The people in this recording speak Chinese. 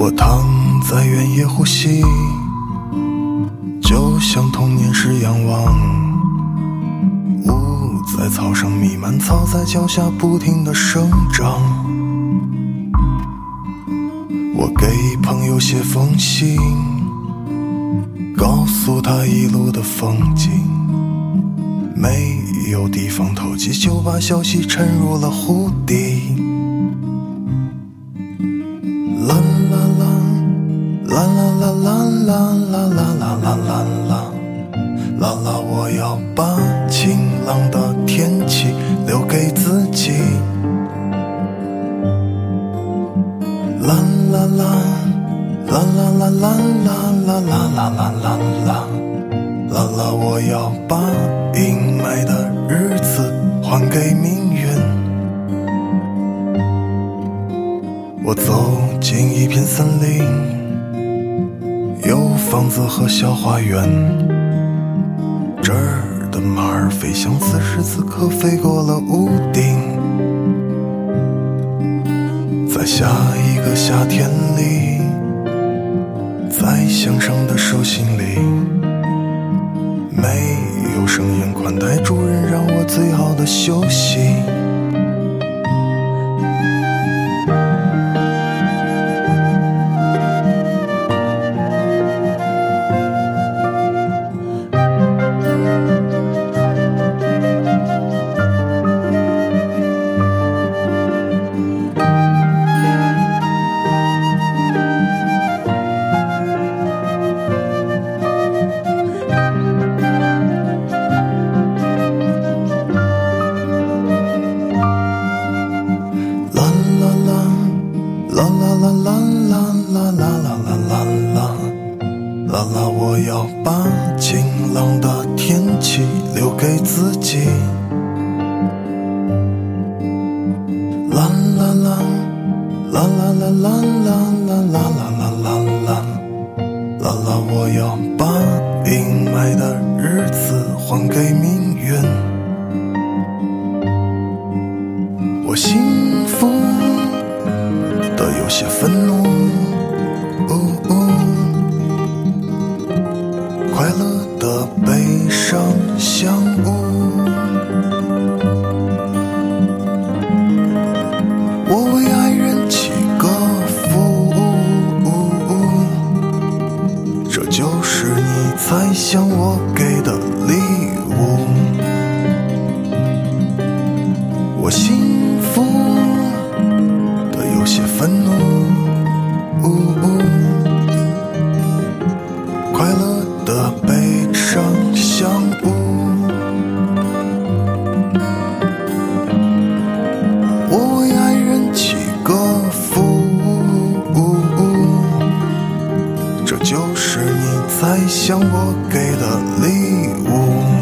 我躺在原野呼吸，就像童年时仰望。雾在草上弥漫，草在脚下不停的生长。我给朋友写封信，告诉他一路的风景。没有地方投寄，就把消息沉入了湖底。啦啦啦啦啦啦啦啦，啦！我要把晴朗的天气留给自己。啦啦啦，啦啦啦啦啦啦啦啦啦啦啦，啦！我要把阴霾的日子还给命运。我走进一片森林，房子和小花园。这儿的马儿飞翔，此时此刻飞过了屋顶。在下一个夏天里，在向上的手心里，没有声音宽带主人让我最好的休息。给自己。啦啦啦啦啦啦啦啦啦啦这就是你猜想我给的礼物。我心我给的礼物。